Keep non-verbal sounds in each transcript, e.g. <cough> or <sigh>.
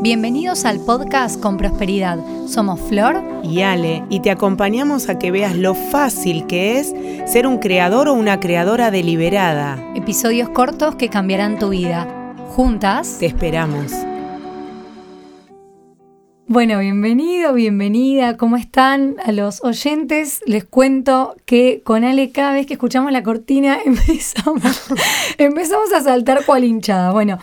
Bienvenidos al podcast Con Prosperidad. Somos Flor y Ale y te acompañamos a que veas lo fácil que es ser un creador o una creadora deliberada. Episodios cortos que cambiarán tu vida. Juntas te esperamos. Bueno, bienvenido, bienvenida, ¿cómo están? A los oyentes les cuento que con Ale cada vez que escuchamos la cortina <laughs> empezamos, empezamos a saltar cual hinchada. Bueno,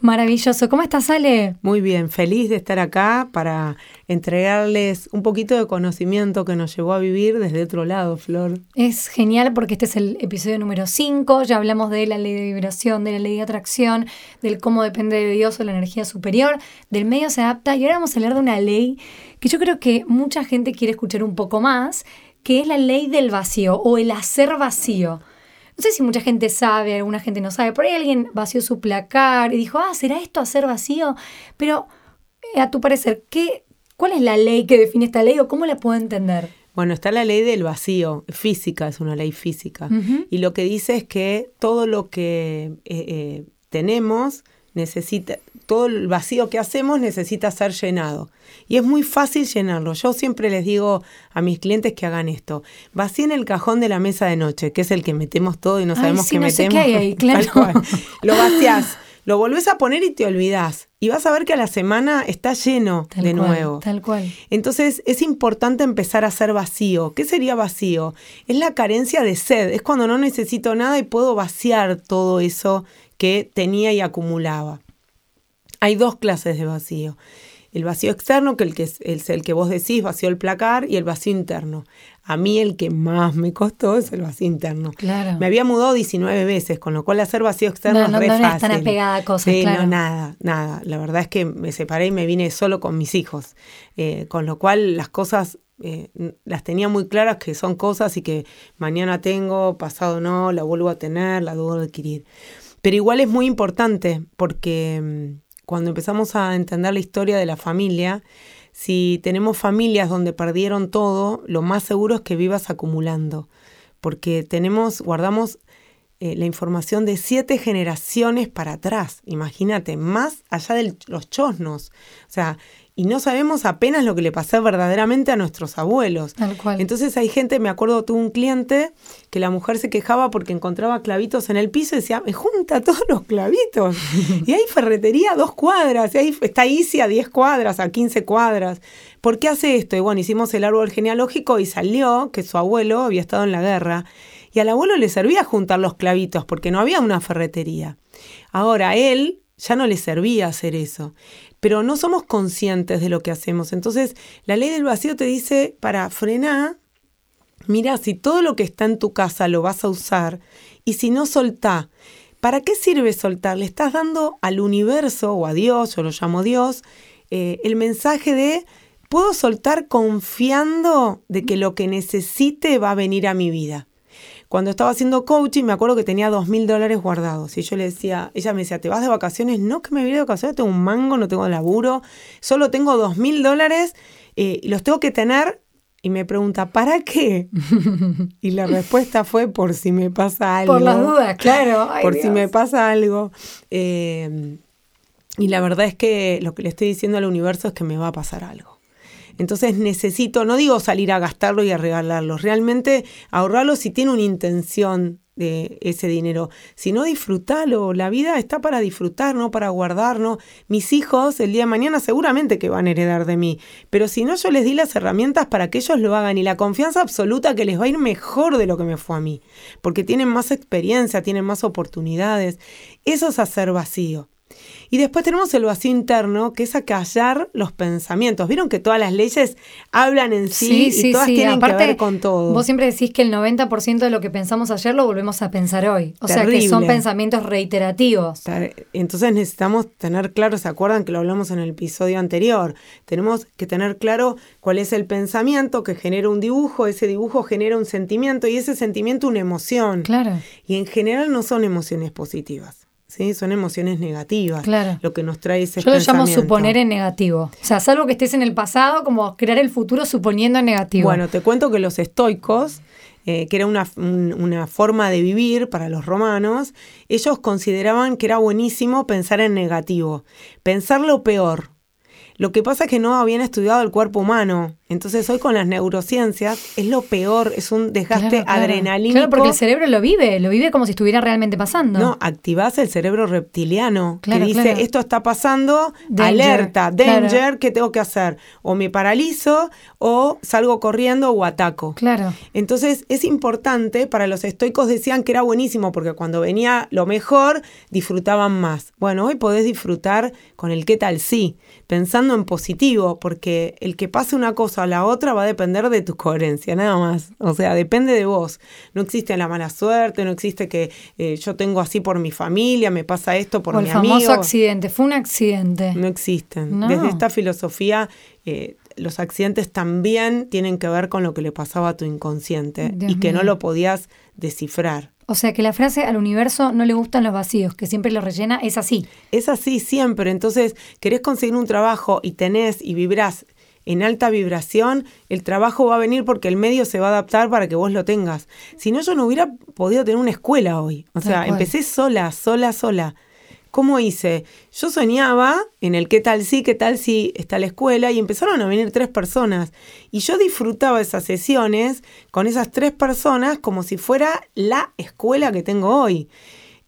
maravilloso. ¿Cómo estás, Ale? Muy bien, feliz de estar acá para entregarles un poquito de conocimiento que nos llevó a vivir desde otro lado, Flor. Es genial porque este es el episodio número 5, ya hablamos de la ley de vibración, de la ley de atracción, del cómo depende de Dios o la energía superior, del medio se adapta y ahora vamos a hablar de una ley que yo creo que mucha gente quiere escuchar un poco más, que es la ley del vacío o el hacer vacío. No sé si mucha gente sabe, alguna gente no sabe. Por ahí alguien vació su placar y dijo, ah, ¿será esto hacer vacío? Pero, eh, a tu parecer, ¿qué, ¿Cuál es la ley que define esta ley o cómo la puedo entender? Bueno, está la ley del vacío, física, es una ley física. Y lo que dice es que todo lo que eh, eh, tenemos necesita, todo el vacío que hacemos necesita ser llenado. Y es muy fácil llenarlo. Yo siempre les digo a mis clientes que hagan esto. Vacíen el cajón de la mesa de noche, que es el que metemos todo y no sabemos qué metemos. qué hay ahí, <laughs> claro. Lo vacías lo volvés a poner y te olvidás. Y vas a ver que a la semana está lleno de nuevo. Tal cual. Entonces es importante empezar a ser vacío. ¿Qué sería vacío? Es la carencia de sed. Es cuando no necesito nada y puedo vaciar todo eso que tenía y acumulaba. Hay dos clases de vacío. El vacío externo, que, el que es el que vos decís, vacío el placar, y el vacío interno. A mí el que más me costó es el vacío interno. Claro. Me había mudado 19 veces, con lo cual hacer vacío externo es re no, no tan apegada a cosas, sí, no, nada, nada. La verdad es que me separé y me vine solo con mis hijos. Eh, con lo cual las cosas eh, las tenía muy claras que son cosas y que mañana tengo, pasado no, la vuelvo a tener, la debo adquirir. Pero igual es muy importante porque mm, cuando empezamos a entender la historia de la familia, si tenemos familias donde perdieron todo, lo más seguro es que vivas acumulando, porque tenemos, guardamos eh, la información de siete generaciones para atrás, imagínate, más allá de los chosnos. O sea, y no sabemos apenas lo que le pasó verdaderamente a nuestros abuelos. Tal cual. Entonces hay gente, me acuerdo, tuve un cliente que la mujer se quejaba porque encontraba clavitos en el piso y decía, me junta todos los clavitos. <laughs> y hay ferretería a dos cuadras, y ahí está Isi a 10 cuadras, a 15 cuadras. ¿Por qué hace esto? Y bueno, hicimos el árbol genealógico y salió que su abuelo había estado en la guerra. Y al abuelo le servía juntar los clavitos porque no había una ferretería. Ahora, él ya no le servía hacer eso pero no somos conscientes de lo que hacemos. Entonces, la ley del vacío te dice, para frenar, mira, si todo lo que está en tu casa lo vas a usar, y si no, soltá. ¿Para qué sirve soltar? Le estás dando al universo o a Dios, yo lo llamo Dios, eh, el mensaje de, puedo soltar confiando de que lo que necesite va a venir a mi vida. Cuando estaba haciendo coaching, me acuerdo que tenía dos mil dólares guardados. Y yo le decía, ella me decía, ¿te vas de vacaciones? No, que me voy de vacaciones, tengo un mango, no tengo laburo, solo tengo dos mil dólares eh, y los tengo que tener. Y me pregunta, ¿para qué? <laughs> y la respuesta fue por si me pasa algo. Por las dudas, claro. <laughs> por si me pasa algo. Eh, y la verdad es que lo que le estoy diciendo al universo es que me va a pasar algo. Entonces necesito, no digo salir a gastarlo y a regalarlo, realmente ahorrarlo si tiene una intención de ese dinero, sino disfrutarlo. La vida está para disfrutar, no para guardarnos. Mis hijos el día de mañana seguramente que van a heredar de mí, pero si no yo les di las herramientas para que ellos lo hagan y la confianza absoluta que les va a ir mejor de lo que me fue a mí, porque tienen más experiencia, tienen más oportunidades. Eso es hacer vacío. Y después tenemos el vacío interno, que es acallar los pensamientos. Vieron que todas las leyes hablan en sí, y todas tienen que ver con todo. Vos siempre decís que el 90% de lo que pensamos ayer lo volvemos a pensar hoy. O sea que son pensamientos reiterativos. Entonces necesitamos tener claro, ¿se acuerdan que lo hablamos en el episodio anterior? Tenemos que tener claro cuál es el pensamiento que genera un dibujo, ese dibujo genera un sentimiento y ese sentimiento una emoción. Claro. Y en general no son emociones positivas. ¿Sí? Son emociones negativas. Claro. Lo que nos trae ese Yo lo llamo suponer en negativo. O sea, salvo que estés en el pasado, como crear el futuro suponiendo en negativo. Bueno, te cuento que los estoicos, eh, que era una, una, forma de vivir para los romanos, ellos consideraban que era buenísimo pensar en negativo, pensar lo peor. Lo que pasa es que no habían estudiado el cuerpo humano. Entonces hoy con las neurociencias es lo peor, es un desgaste Claro, claro. adrenalínico. Claro, porque el cerebro lo vive, lo vive como si estuviera realmente pasando. No, activás el cerebro reptiliano Claro, que dice, esto está pasando, Danger, alerta, danger, ¿qué tengo que hacer? O me paralizo o salgo corriendo o ataco. Claro. Entonces es importante, para los estoicos decían que era buenísimo porque cuando venía lo mejor disfrutaban más. Bueno, hoy podés disfrutar con el qué tal sí, pensando en positivo, porque el que pase una cosa a la otra va a depender de tu coherencia, nada más. O sea, depende de vos. No existe la mala suerte, no existe que eh, yo tengo así por mi familia, me pasa esto por o el mi famoso amigo. accidente. Fue un accidente. No existen. No. Desde esta filosofía, eh, los accidentes también tienen que ver con lo que le pasaba a tu inconsciente Dios y que no lo podías descifrar. O sea que la frase al universo no le gustan los vacíos, que siempre los rellena, es así. Es así siempre. Entonces, querés conseguir un trabajo y tenés y vibrás en alta vibración, el trabajo va a venir porque el medio se va a adaptar para que vos lo tengas. Si no, yo no hubiera podido tener una escuela hoy. O sea, empecé sola, sola, sola. ¿Cómo hice? Yo soñaba en el qué tal sí, qué tal si está la escuela y empezaron a venir tres personas. Y yo disfrutaba esas sesiones con esas tres personas como si fuera la escuela que tengo hoy.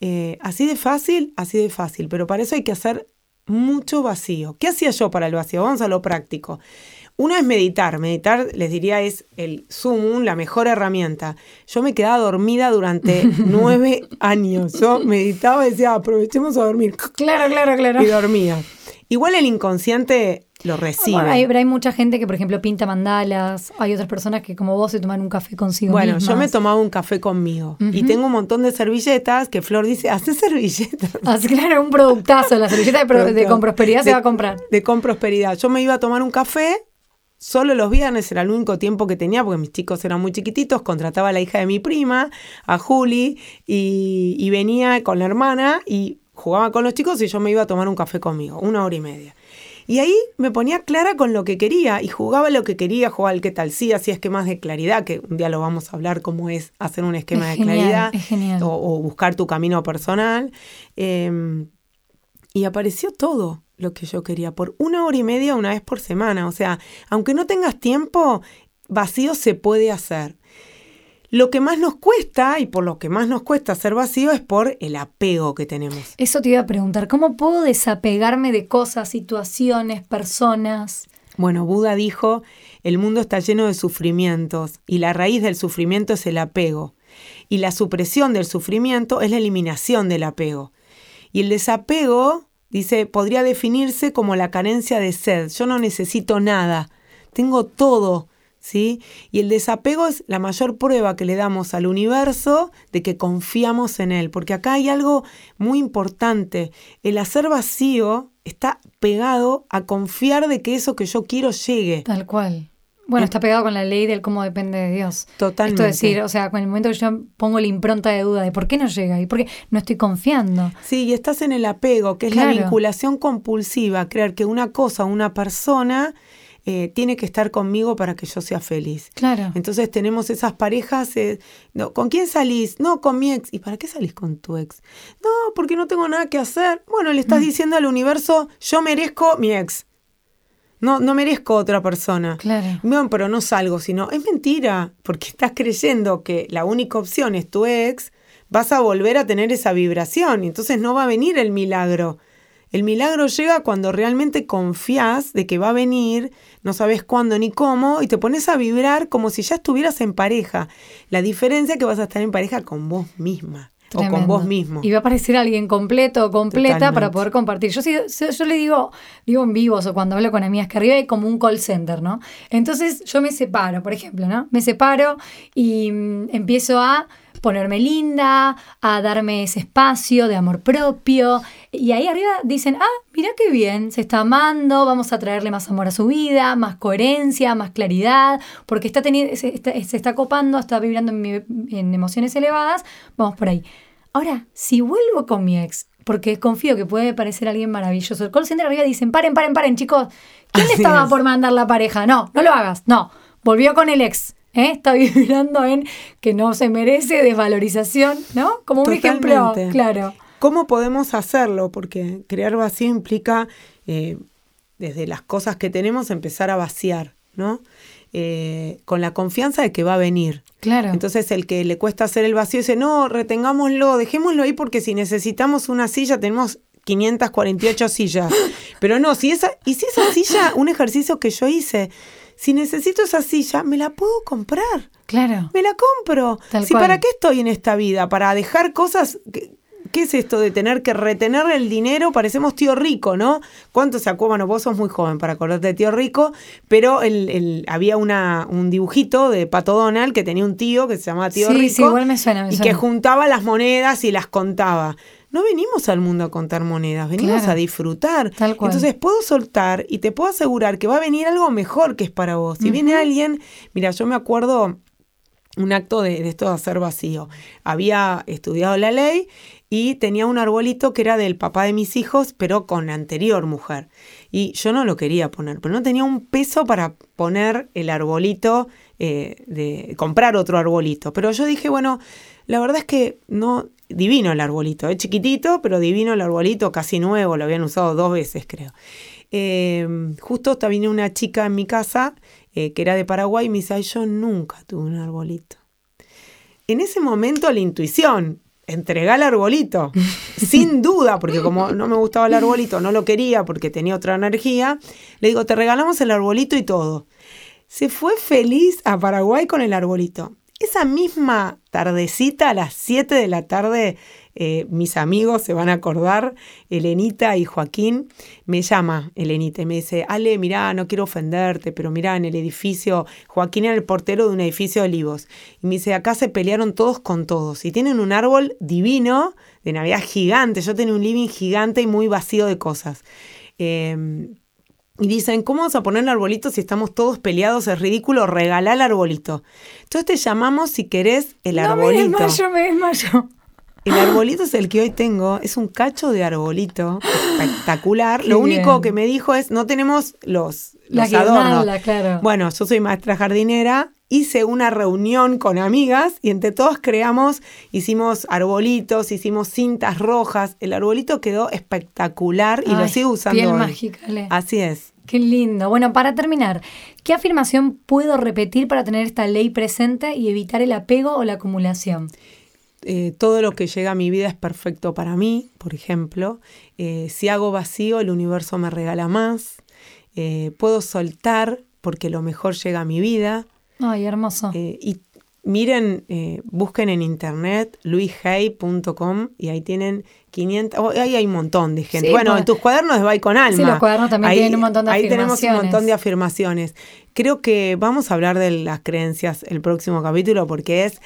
Eh, así de fácil, así de fácil, pero para eso hay que hacer mucho vacío. ¿Qué hacía yo para el vacío? Vamos a lo práctico. Uno es meditar. Meditar, les diría, es el Zoom, la mejor herramienta. Yo me quedaba dormida durante <laughs> nueve años. Yo meditaba y decía, aprovechemos a dormir. Claro, claro, claro. Y dormía. Igual el inconsciente lo recibe. Bueno, hay, pero hay mucha gente que, por ejemplo, pinta mandalas. Hay otras personas que, como vos, se toman un café consigo Bueno, yo me tomaba un café conmigo y tengo un montón de servilletas que Flor dice, hace servilletas. <laughs> Así claro, un productazo. La servilleta de, de Producto. con prosperidad se De- va a comprar. De con prosperidad. Yo me iba a tomar un café, solo los viernes era el único tiempo que tenía porque mis chicos eran muy chiquititos, contrataba a la hija de mi prima, a Juli, y, y venía con la hermana y jugaba con los chicos y yo me iba a tomar un café conmigo, una hora y media. Y ahí me ponía clara con lo que quería y jugaba lo que quería, jugaba el qué tal sí, hacía esquemas de claridad, que un día lo vamos a hablar cómo es hacer un esquema Es de genial, claridad o, o buscar tu camino personal. Eh, y apareció todo lo que yo quería por una hora y media una vez por semana. O sea, aunque no tengas tiempo, vacío se puede hacer. Lo que más nos cuesta y por lo que más nos cuesta hacer vacío es por el apego que tenemos. Eso te iba a preguntar. ¿Cómo puedo desapegarme de cosas, situaciones, personas? Bueno, Buda dijo, el mundo está lleno de sufrimientos y la raíz del sufrimiento es el apego. Y la supresión del sufrimiento es la eliminación del apego. Y el desapego, dice, podría definirse como la carencia de sed. Yo no necesito nada, tengo todo. ¿Sí? Y el desapego es la mayor prueba que le damos al universo de que confiamos en él, porque acá hay algo muy importante. El hacer vacío está pegado a confiar de que eso que yo quiero llegue. Tal cual. Bueno, está pegado con la ley del cómo depende de Dios. Totalmente. Esto es decir, o sea, con el momento que yo pongo la impronta de duda de por qué no llega y por qué no estoy confiando. Sí, y estás en el apego, que es la vinculación compulsiva, creer que una cosa, una persona eh, tiene que estar conmigo para que yo sea feliz. Claro. Entonces tenemos esas parejas, eh, no, ¿con quién salís? No, con mi ex. ¿Y para qué salís con tu ex? No, porque no tengo nada que hacer. Bueno, le Mm. estás diciendo al universo, yo merezco mi ex. No, no merezco otra persona. Claro. Bueno, pero no salgo, sino es mentira, porque estás creyendo que la única opción es tu ex, vas a volver a tener esa vibración y entonces no va a venir el milagro. El milagro llega cuando realmente confías de que va a venir, no sabes cuándo ni cómo, y te pones a vibrar como si ya estuvieras en pareja. La diferencia es que vas a estar en pareja con vos misma o con vos mismo. Y va a aparecer alguien completo o completa Totalmente. para poder compartir. Yo, yo, yo le digo, digo en vivos o cuando hablo con amigas que arriba hay como un call center, ¿no? Entonces yo me separo, por ejemplo, ¿no? Me separo y mm, empiezo a ponerme linda, a darme ese espacio de amor propio. Y ahí arriba dicen, ah, mira qué bien, se está amando, vamos a traerle más amor a su vida, más coherencia, más claridad, porque está teniendo, se, está, se está copando, está vibrando en, mi- en emociones elevadas, vamos por ahí. Ahora, si vuelvo con mi ex, porque confío que puede parecer alguien maravilloso, el call center arriba dicen, paren, paren, paren, chicos, ¿quién Así estaba es. por mandar la pareja? No, no lo hagas, no, volvió con el ex. ¿Eh? Está <laughs> vibrando en que no se merece desvalorización, ¿no? Como un ejemplo, claro. ¿Cómo podemos hacerlo? Porque crear vacío implica eh, desde las cosas que tenemos, empezar a vaciar, ¿no? Eh, con la confianza de que va a venir. Claro. Entonces el que le cuesta hacer el vacío dice, no, retengámoslo, dejémoslo ahí porque si necesitamos una silla tenemos 548 sillas. <laughs> Pero no, si esa, y si esa silla, un ejercicio que yo hice, si necesito esa silla, me la puedo comprar. Claro. Me la compro. Tal si cual. para qué estoy en esta vida, para dejar cosas que- ¿Qué es esto de tener que retener el dinero? Parecemos tío rico, ¿no? ¿Cuánto se acuerdan? Bueno, vos sos muy joven para acordarte de tío rico, pero el, el- había una, un dibujito de Pato Donald que tenía un tío que se llamaba tío Sí, rico. sí, igual me suena, me y suena. que juntaba las monedas y las contaba. No venimos al mundo a contar monedas, venimos Claro. a disfrutar. Tal cual. Entonces puedo soltar y te puedo asegurar que va a venir algo mejor que es para vos. Si viene alguien, mira, yo me acuerdo un acto de, de esto de hacer vacío. Había estudiado la ley y tenía un arbolito que era del papá de mis hijos, pero con anterior mujer. Y yo no lo quería poner, pero no tenía un peso para poner el arbolito, eh, de comprar otro arbolito. Pero yo dije, bueno, la verdad es que no, divino el arbolito, es chiquitito, pero divino el arbolito, casi nuevo, lo habían usado dos veces, creo. Eh, justo hasta vino una chica en mi casa eh, que era de Paraguay y me dice, "Ay, yo nunca tuve un arbolito. En ese momento la intuición, entregar el arbolito, <laughs> sin duda, porque como no me gustaba el arbolito, no lo quería porque tenía otra energía, le digo, te regalamos el arbolito y todo. Se fue feliz a Paraguay con el arbolito. Esa misma tardecita, a las 7 de la tarde, eh, mis amigos se van a acordar, Elenita y Joaquín, me llama Elenita y me dice, Ale, mirá, no quiero ofenderte, pero mirá, en el edificio, Joaquín era el portero de un edificio de olivos, y me dice, acá se pelearon todos con todos, y tienen un árbol divino, de Navidad gigante, yo tenía un living gigante y muy vacío de cosas. Eh, y dicen, ¿cómo vamos a poner el arbolito si estamos todos peleados? Es ridículo, regalá el arbolito. Entonces te llamamos si querés el no, me arbolito. desmayo, me desmayo. El arbolito es el que hoy tengo, es un cacho de arbolito espectacular. <gasps> Qué Lo único bien. que me dijo es, no tenemos los, La los adornos. guirnalda, claro. Bueno, yo soy maestra jardinera, hice una reunión con amigas y entre todas creamos, hicimos arbolitos, hicimos cintas rojas. El arbolito quedó espectacular y lo sigo usando piel hoy. mágica, Ale. Así es. Qué lindo. Bueno, para terminar, ¿qué afirmación puedo repetir para tener esta ley presente y evitar el apego o la acumulación? eh, todo lo que llega a mi vida es perfecto para mí, por ejemplo. Eh, si hago vacío, el universo me regala más. Eh, puedo soltar porque lo mejor llega a mi vida. Ay, hermoso. Eh, y miren, eh, busquen en internet luishey.com y ahí tienen 500, oh, ahí hay un montón de gente. Sí, bueno, pues- en tus cuadernos de Bye con Alma. Sí, los cuadernos también ahí, tienen un montón de Ahí tenemos un afirmaciones. montón de afirmaciones. Creo que vamos a hablar de las creencias el próximo capítulo porque es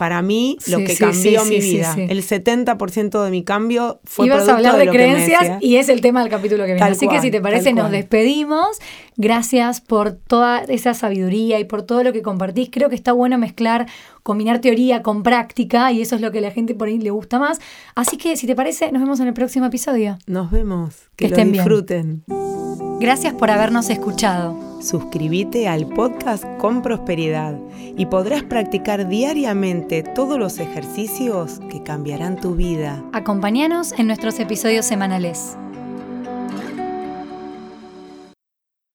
para mí lo Sí, que sí, cambió sí, mi vida. El 70% de mi cambio fue Ibas a hablar de, lo que me creencias y es el tema del capítulo que viene. Tal Así que si te parece, nos despedimos. Gracias por toda esa sabiduría y por todo lo que compartís. Creo que está bueno mezclar, combinar teoría con práctica y eso es lo que a la gente por ahí le gusta más. Así que si te parece, nos vemos en el próximo episodio. Nos vemos. Que, Que lo estén bien. disfruten. Gracias por habernos escuchado. Suscríbete al podcast con prosperidad y podrás practicar diariamente todos los ejercicios que cambiarán tu vida. Acompáñanos en nuestros episodios semanales.